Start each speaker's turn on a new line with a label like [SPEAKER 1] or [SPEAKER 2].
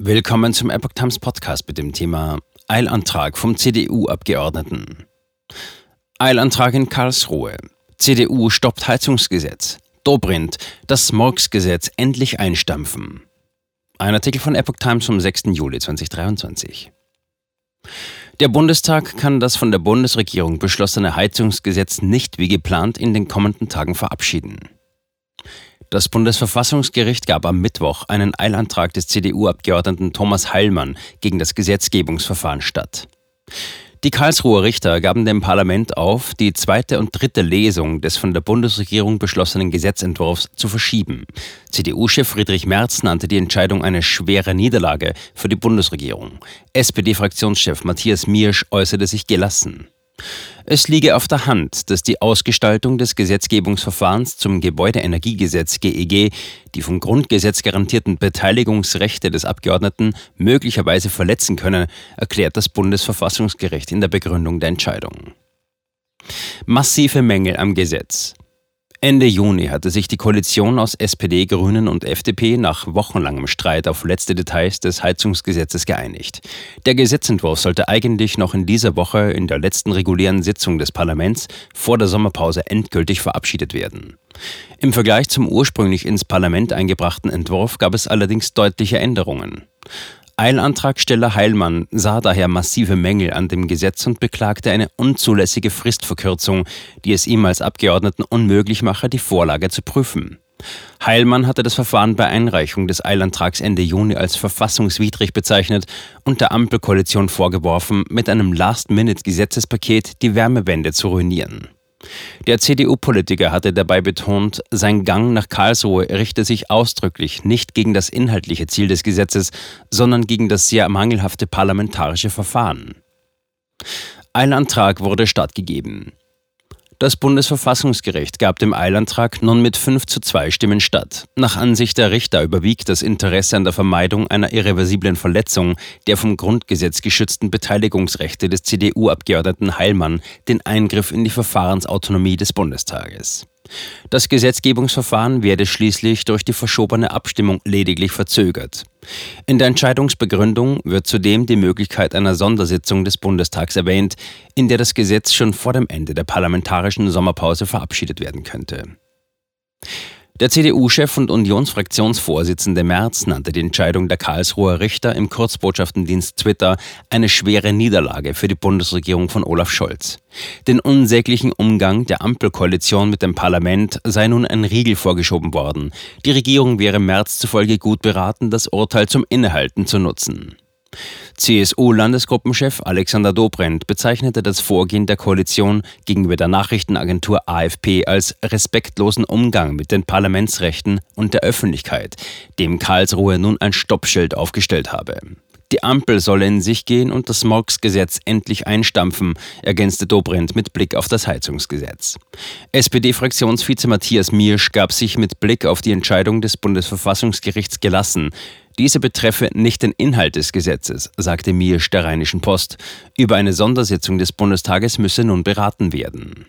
[SPEAKER 1] Willkommen zum Epoch Times Podcast mit dem Thema Eilantrag vom CDU-Abgeordneten. Eilantrag in Karlsruhe. CDU stoppt Heizungsgesetz. Dobrindt, das Smorgsgesetz endlich einstampfen. Ein Artikel von Epoch Times vom 6. Juli 2023. Der Bundestag kann das von der Bundesregierung beschlossene Heizungsgesetz nicht wie geplant in den kommenden Tagen verabschieden. Das Bundesverfassungsgericht gab am Mittwoch einen Eilantrag des CDU-Abgeordneten Thomas Heilmann gegen das Gesetzgebungsverfahren statt. Die Karlsruher Richter gaben dem Parlament auf, die zweite und dritte Lesung des von der Bundesregierung beschlossenen Gesetzentwurfs zu verschieben. CDU-Chef Friedrich Merz nannte die Entscheidung eine schwere Niederlage für die Bundesregierung. SPD-Fraktionschef Matthias Miersch äußerte sich gelassen. Es liege auf der Hand, dass die Ausgestaltung des Gesetzgebungsverfahrens zum Gebäudeenergiegesetz GEG e die vom Grundgesetz garantierten Beteiligungsrechte des Abgeordneten möglicherweise verletzen könne, erklärt das Bundesverfassungsgericht in der Begründung der Entscheidung. Massive Mängel am Gesetz. Ende Juni hatte sich die Koalition aus SPD, Grünen und FDP nach wochenlangem Streit auf letzte Details des Heizungsgesetzes geeinigt. Der Gesetzentwurf sollte eigentlich noch in dieser Woche in der letzten regulären Sitzung des Parlaments vor der Sommerpause endgültig verabschiedet werden. Im Vergleich zum ursprünglich ins Parlament eingebrachten Entwurf gab es allerdings deutliche Änderungen. Eilantragsteller Heilmann sah daher massive Mängel an dem Gesetz und beklagte eine unzulässige Fristverkürzung, die es ihm als Abgeordneten unmöglich mache, die Vorlage zu prüfen. Heilmann hatte das Verfahren bei Einreichung des Eilantrags Ende Juni als verfassungswidrig bezeichnet und der Ampelkoalition vorgeworfen, mit einem Last-Minute-Gesetzespaket die Wärmewende zu ruinieren. Der CDU-Politiker hatte dabei betont, sein Gang nach Karlsruhe richte sich ausdrücklich nicht gegen das inhaltliche Ziel des Gesetzes, sondern gegen das sehr mangelhafte parlamentarische Verfahren. Ein Antrag wurde stattgegeben. Das Bundesverfassungsgericht gab dem Eilantrag nun mit 5 zu 2 Stimmen statt. Nach Ansicht der Richter überwiegt das Interesse an der Vermeidung einer irreversiblen Verletzung der vom Grundgesetz geschützten Beteiligungsrechte des CDU-Abgeordneten Heilmann den Eingriff in die Verfahrensautonomie des Bundestages. Das Gesetzgebungsverfahren werde schließlich durch die verschobene Abstimmung lediglich verzögert. In der Entscheidungsbegründung wird zudem die Möglichkeit einer Sondersitzung des Bundestags erwähnt, in der das Gesetz schon vor dem Ende der parlamentarischen Sommerpause verabschiedet werden könnte. Der CDU-Chef und Unionsfraktionsvorsitzende Merz nannte die Entscheidung der Karlsruher Richter im Kurzbotschaftendienst Twitter eine schwere Niederlage für die Bundesregierung von Olaf Scholz. Den unsäglichen Umgang der Ampelkoalition mit dem Parlament sei nun ein Riegel vorgeschoben worden. Die Regierung wäre Merz zufolge gut beraten, das Urteil zum Innehalten zu nutzen. CSU-Landesgruppenchef Alexander Dobrindt bezeichnete das Vorgehen der Koalition gegenüber der Nachrichtenagentur AFP als respektlosen Umgang mit den Parlamentsrechten und der Öffentlichkeit, dem Karlsruhe nun ein Stoppschild aufgestellt habe. Die Ampel solle in sich gehen und das Smorgsgesetz endlich einstampfen, ergänzte Dobrindt mit Blick auf das Heizungsgesetz. SPD-Fraktionsvize Matthias Miersch gab sich mit Blick auf die Entscheidung des Bundesverfassungsgerichts gelassen. Diese betreffe nicht den Inhalt des Gesetzes, sagte Miersch der Rheinischen Post. Über eine Sondersitzung des Bundestages müsse nun beraten werden.